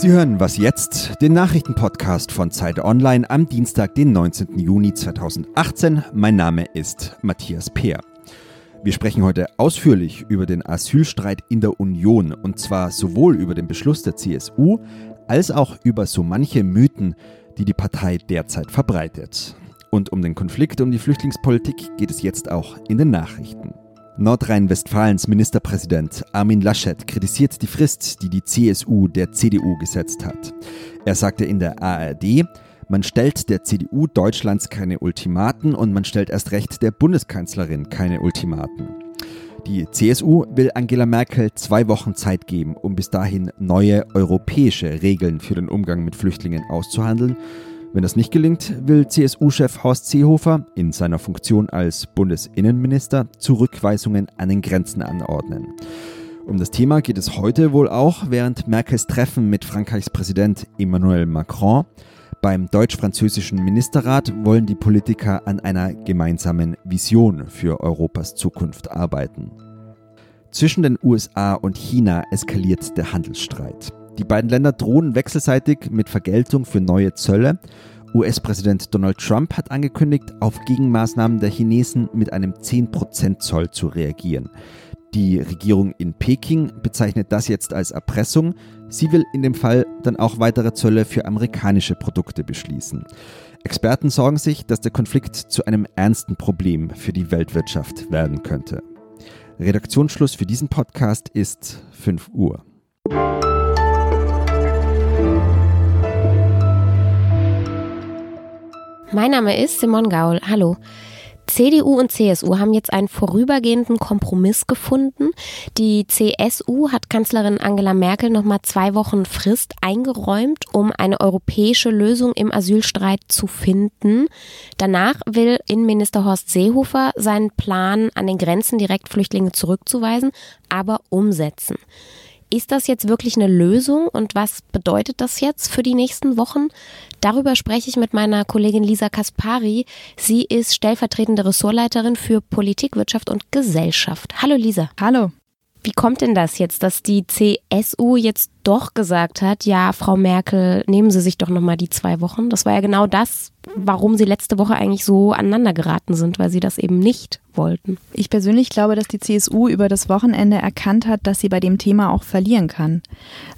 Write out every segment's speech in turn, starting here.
Sie hören Was jetzt? Den Nachrichtenpodcast von Zeit Online am Dienstag, den 19. Juni 2018. Mein Name ist Matthias Peer. Wir sprechen heute ausführlich über den Asylstreit in der Union und zwar sowohl über den Beschluss der CSU als auch über so manche Mythen, die die Partei derzeit verbreitet. Und um den Konflikt um die Flüchtlingspolitik geht es jetzt auch in den Nachrichten. Nordrhein-Westfalens Ministerpräsident Armin Laschet kritisiert die Frist, die die CSU der CDU gesetzt hat. Er sagte in der ARD, man stellt der CDU Deutschlands keine Ultimaten und man stellt erst recht der Bundeskanzlerin keine Ultimaten. Die CSU will Angela Merkel zwei Wochen Zeit geben, um bis dahin neue europäische Regeln für den Umgang mit Flüchtlingen auszuhandeln wenn das nicht gelingt, will CSU-Chef Horst Seehofer in seiner Funktion als Bundesinnenminister Zurückweisungen an den Grenzen anordnen. Um das Thema geht es heute wohl auch während Merkels Treffen mit Frankreichs Präsident Emmanuel Macron. Beim deutsch-französischen Ministerrat wollen die Politiker an einer gemeinsamen Vision für Europas Zukunft arbeiten. Zwischen den USA und China eskaliert der Handelsstreit. Die beiden Länder drohen wechselseitig mit Vergeltung für neue Zölle. US-Präsident Donald Trump hat angekündigt, auf Gegenmaßnahmen der Chinesen mit einem 10% Zoll zu reagieren. Die Regierung in Peking bezeichnet das jetzt als Erpressung. Sie will in dem Fall dann auch weitere Zölle für amerikanische Produkte beschließen. Experten sorgen sich, dass der Konflikt zu einem ernsten Problem für die Weltwirtschaft werden könnte. Redaktionsschluss für diesen Podcast ist 5 Uhr. Mein Name ist Simon Gaul. Hallo. CDU und CSU haben jetzt einen vorübergehenden Kompromiss gefunden. Die CSU hat Kanzlerin Angela Merkel nochmal zwei Wochen Frist eingeräumt, um eine europäische Lösung im Asylstreit zu finden. Danach will Innenminister Horst Seehofer seinen Plan, an den Grenzen direkt Flüchtlinge zurückzuweisen, aber umsetzen. Ist das jetzt wirklich eine Lösung und was bedeutet das jetzt für die nächsten Wochen? Darüber spreche ich mit meiner Kollegin Lisa Kaspari. Sie ist stellvertretende Ressortleiterin für Politik, Wirtschaft und Gesellschaft. Hallo Lisa. Hallo. Wie kommt denn das jetzt, dass die CSU jetzt doch gesagt hat, ja, Frau Merkel, nehmen Sie sich doch nochmal die zwei Wochen? Das war ja genau das, warum Sie letzte Woche eigentlich so aneinander geraten sind, weil Sie das eben nicht wollten. Ich persönlich glaube, dass die CSU über das Wochenende erkannt hat, dass sie bei dem Thema auch verlieren kann.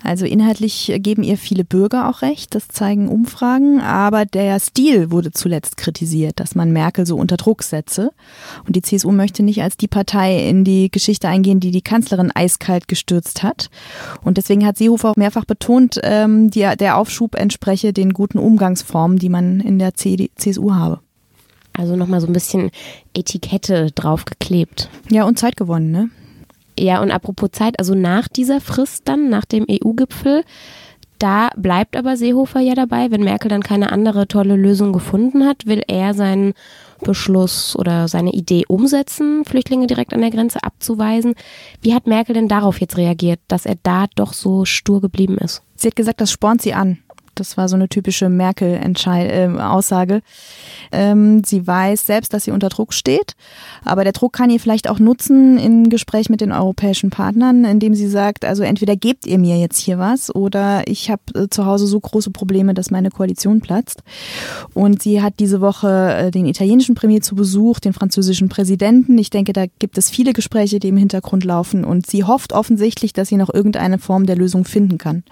Also inhaltlich geben ihr viele Bürger auch recht, das zeigen Umfragen, aber der Stil wurde zuletzt kritisiert, dass man Merkel so unter Druck setze. Und die CSU möchte nicht als die Partei in die Geschichte eingehen, die die Kanzlerin eiskalt gestürzt hat. Und deswegen hat Seehofer auch mehrfach betont, ähm, die, der Aufschub entspreche den guten Umgangsformen, die man in der CSU habe. Also nochmal so ein bisschen Etikette draufgeklebt. Ja, und Zeit gewonnen, ne? Ja, und apropos Zeit, also nach dieser Frist dann, nach dem EU-Gipfel, da bleibt aber Seehofer ja dabei. Wenn Merkel dann keine andere tolle Lösung gefunden hat, will er seinen Beschluss oder seine Idee umsetzen, Flüchtlinge direkt an der Grenze abzuweisen. Wie hat Merkel denn darauf jetzt reagiert, dass er da doch so stur geblieben ist? Sie hat gesagt, das spornt sie an. Das war so eine typische Merkel-Aussage. Ähm, sie weiß selbst, dass sie unter Druck steht, aber der Druck kann ihr vielleicht auch nutzen im Gespräch mit den europäischen Partnern, indem sie sagt, also entweder gebt ihr mir jetzt hier was oder ich habe äh, zu Hause so große Probleme, dass meine Koalition platzt. Und sie hat diese Woche äh, den italienischen Premier zu Besuch, den französischen Präsidenten. Ich denke, da gibt es viele Gespräche, die im Hintergrund laufen und sie hofft offensichtlich, dass sie noch irgendeine Form der Lösung finden kann.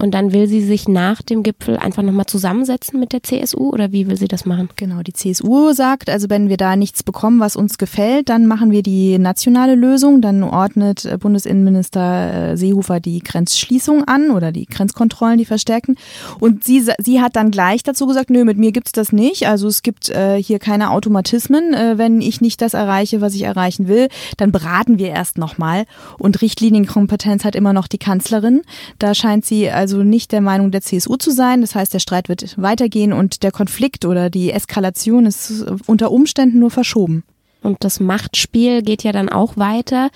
Und dann will sie sich nach dem Gipfel einfach nochmal zusammensetzen mit der CSU oder wie will sie das machen? Genau, die CSU sagt, also wenn wir da nichts bekommen, was uns gefällt, dann machen wir die nationale Lösung. Dann ordnet äh, Bundesinnenminister äh, Seehofer die Grenzschließung an oder die Grenzkontrollen, die verstärken. Und sie, sie hat dann gleich dazu gesagt, nö, mit mir gibt's das nicht. Also es gibt äh, hier keine Automatismen. Äh, wenn ich nicht das erreiche, was ich erreichen will, dann beraten wir erst nochmal. Und Richtlinienkompetenz hat immer noch die Kanzlerin. Da scheint sie also also nicht der Meinung der CSU zu sein. Das heißt, der Streit wird weitergehen und der Konflikt oder die Eskalation ist unter Umständen nur verschoben. Und das Machtspiel geht ja dann auch weiter.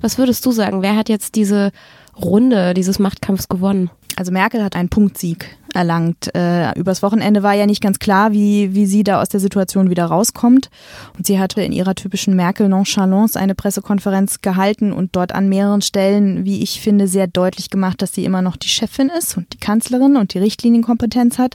Was würdest du sagen? Wer hat jetzt diese Runde dieses Machtkampfs gewonnen? Also Merkel hat einen Punktsieg erlangt. Äh, übers Wochenende war ja nicht ganz klar, wie, wie sie da aus der Situation wieder rauskommt. Und sie hatte in ihrer typischen Merkel-Nonchalance eine Pressekonferenz gehalten und dort an mehreren Stellen, wie ich finde, sehr deutlich gemacht, dass sie immer noch die Chefin ist und die Kanzlerin und die Richtlinienkompetenz hat.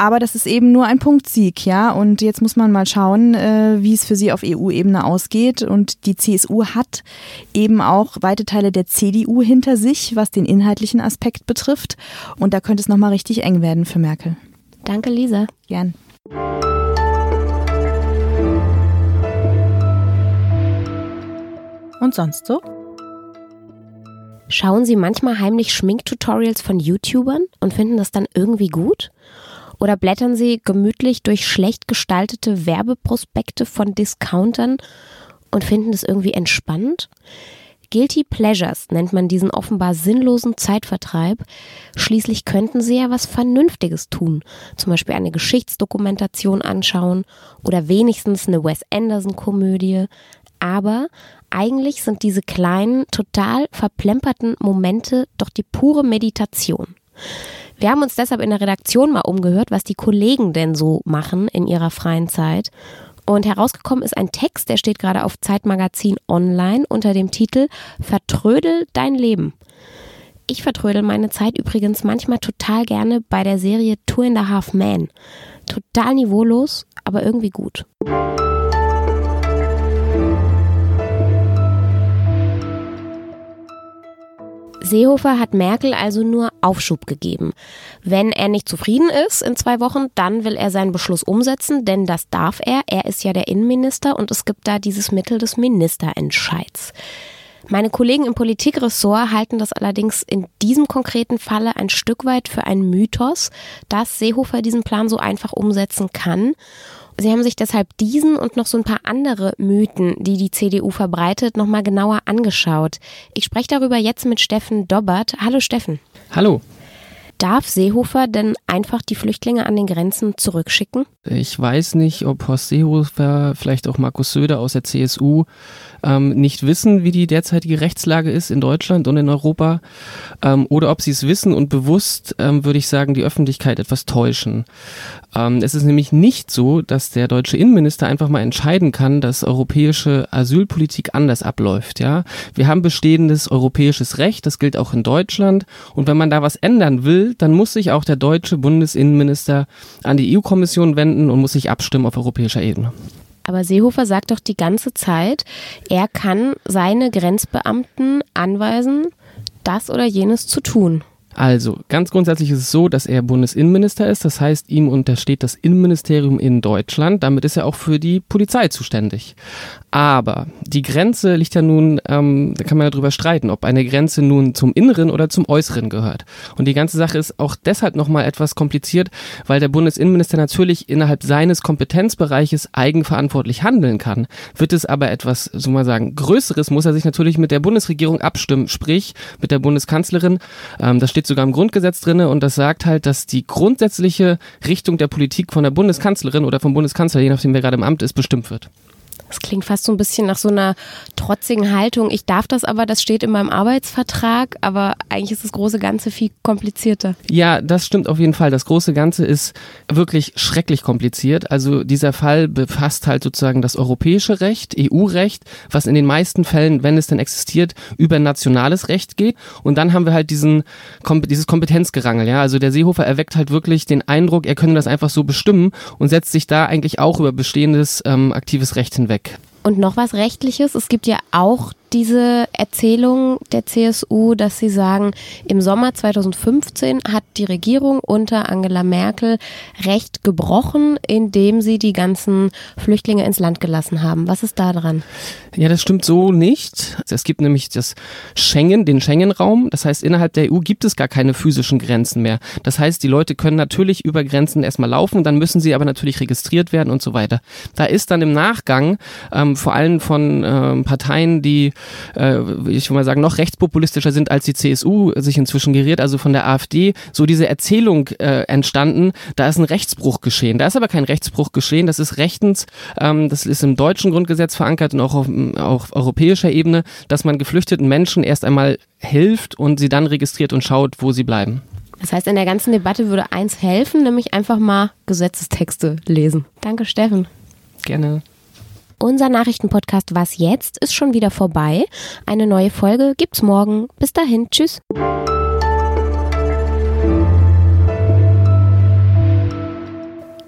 Aber das ist eben nur ein Punktsieg, ja. Und jetzt muss man mal schauen, äh, wie es für sie auf EU-Ebene ausgeht. Und die CSU hat eben auch weite Teile der CDU hinter sich, was den inhaltlichen Aspekt betrifft. Und da könnte es nochmal richtig eng werden für Merkel. Danke, Lisa. Gern. Und sonst so? Schauen Sie manchmal heimlich Schminktutorials von YouTubern und finden das dann irgendwie gut? Oder blättern Sie gemütlich durch schlecht gestaltete Werbeprospekte von Discountern und finden es irgendwie entspannend? Guilty Pleasures nennt man diesen offenbar sinnlosen Zeitvertreib. Schließlich könnten Sie ja was Vernünftiges tun, zum Beispiel eine Geschichtsdokumentation anschauen oder wenigstens eine Wes Anderson-Komödie. Aber eigentlich sind diese kleinen, total verplemperten Momente doch die pure Meditation. Wir haben uns deshalb in der Redaktion mal umgehört, was die Kollegen denn so machen in ihrer freien Zeit. Und herausgekommen ist ein Text, der steht gerade auf Zeitmagazin online unter dem Titel Vertrödel dein Leben. Ich vertrödel meine Zeit übrigens manchmal total gerne bei der Serie Two and a Half Men. Total niveaulos, aber irgendwie gut. Seehofer hat Merkel also nur Aufschub gegeben. Wenn er nicht zufrieden ist in zwei Wochen, dann will er seinen Beschluss umsetzen, denn das darf er. Er ist ja der Innenminister und es gibt da dieses Mittel des Ministerentscheids. Meine Kollegen im Politikressort halten das allerdings in diesem konkreten Falle ein Stück weit für einen Mythos, dass Seehofer diesen Plan so einfach umsetzen kann. Sie haben sich deshalb diesen und noch so ein paar andere Mythen, die die CDU verbreitet, nochmal genauer angeschaut. Ich spreche darüber jetzt mit Steffen Dobbert. Hallo Steffen. Hallo. Darf Seehofer denn einfach die Flüchtlinge an den Grenzen zurückschicken? Ich weiß nicht, ob Horst Seehofer, vielleicht auch Markus Söder aus der CSU ähm, nicht wissen, wie die derzeitige Rechtslage ist in Deutschland und in Europa, ähm, oder ob sie es wissen und bewusst, ähm, würde ich sagen, die Öffentlichkeit etwas täuschen. Ähm, es ist nämlich nicht so, dass der deutsche Innenminister einfach mal entscheiden kann, dass europäische Asylpolitik anders abläuft. Ja, wir haben bestehendes europäisches Recht, das gilt auch in Deutschland, und wenn man da was ändern will, dann muss sich auch der deutsche Bundesinnenminister an die EU-Kommission wenden und muss sich abstimmen auf europäischer Ebene. Aber Seehofer sagt doch die ganze Zeit, er kann seine Grenzbeamten anweisen, das oder jenes zu tun. Also, ganz grundsätzlich ist es so, dass er Bundesinnenminister ist. Das heißt, ihm untersteht das Innenministerium in Deutschland. Damit ist er auch für die Polizei zuständig. Aber die Grenze liegt ja nun, ähm, da kann man ja drüber streiten, ob eine Grenze nun zum Inneren oder zum Äußeren gehört. Und die ganze Sache ist auch deshalb nochmal etwas kompliziert, weil der Bundesinnenminister natürlich innerhalb seines Kompetenzbereiches eigenverantwortlich handeln kann. Wird es aber etwas, so mal sagen, Größeres, muss er sich natürlich mit der Bundesregierung abstimmen, sprich mit der Bundeskanzlerin. Ähm, das steht sogar im Grundgesetz drinne und das sagt halt, dass die grundsätzliche Richtung der Politik von der Bundeskanzlerin oder vom Bundeskanzler, je nachdem wer gerade im Amt ist, bestimmt wird. Das klingt fast so ein bisschen nach so einer trotzigen Haltung. Ich darf das aber, das steht in meinem Arbeitsvertrag, aber eigentlich ist das große Ganze viel komplizierter. Ja, das stimmt auf jeden Fall. Das große Ganze ist wirklich schrecklich kompliziert. Also dieser Fall befasst halt sozusagen das europäische Recht, EU-Recht, was in den meisten Fällen, wenn es denn existiert, über nationales Recht geht. Und dann haben wir halt diesen, dieses Kompetenzgerangel. Ja, also der Seehofer erweckt halt wirklich den Eindruck, er könne das einfach so bestimmen und setzt sich da eigentlich auch über bestehendes ähm, aktives Recht hinweg weg. Und noch was Rechtliches. Es gibt ja auch diese Erzählung der CSU, dass sie sagen, im Sommer 2015 hat die Regierung unter Angela Merkel Recht gebrochen, indem sie die ganzen Flüchtlinge ins Land gelassen haben. Was ist da dran? Ja, das stimmt so nicht. Es gibt nämlich das Schengen, den Schengen-Raum. Das heißt, innerhalb der EU gibt es gar keine physischen Grenzen mehr. Das heißt, die Leute können natürlich über Grenzen erstmal laufen, dann müssen sie aber natürlich registriert werden und so weiter. Da ist dann im Nachgang ähm, vor allem von ähm, Parteien, die äh, ich will mal sagen, noch rechtspopulistischer sind, als die CSU sich inzwischen geriert, also von der AfD, so diese Erzählung äh, entstanden, da ist ein Rechtsbruch geschehen. Da ist aber kein Rechtsbruch geschehen, das ist rechtens, ähm, das ist im deutschen Grundgesetz verankert und auch auf, auf europäischer Ebene, dass man geflüchteten Menschen erst einmal hilft und sie dann registriert und schaut, wo sie bleiben. Das heißt, in der ganzen Debatte würde eins helfen, nämlich einfach mal Gesetzestexte lesen. Danke, Steffen. Gerne. Unser Nachrichtenpodcast Was jetzt ist schon wieder vorbei. Eine neue Folge gibt's morgen. Bis dahin, tschüss.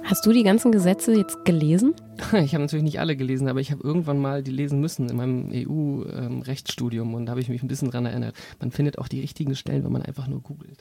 Hast du die ganzen Gesetze jetzt gelesen? Ich habe natürlich nicht alle gelesen, aber ich habe irgendwann mal die lesen müssen in meinem EU-Rechtsstudium ähm, und da habe ich mich ein bisschen dran erinnert. Man findet auch die richtigen Stellen, wenn man einfach nur googelt.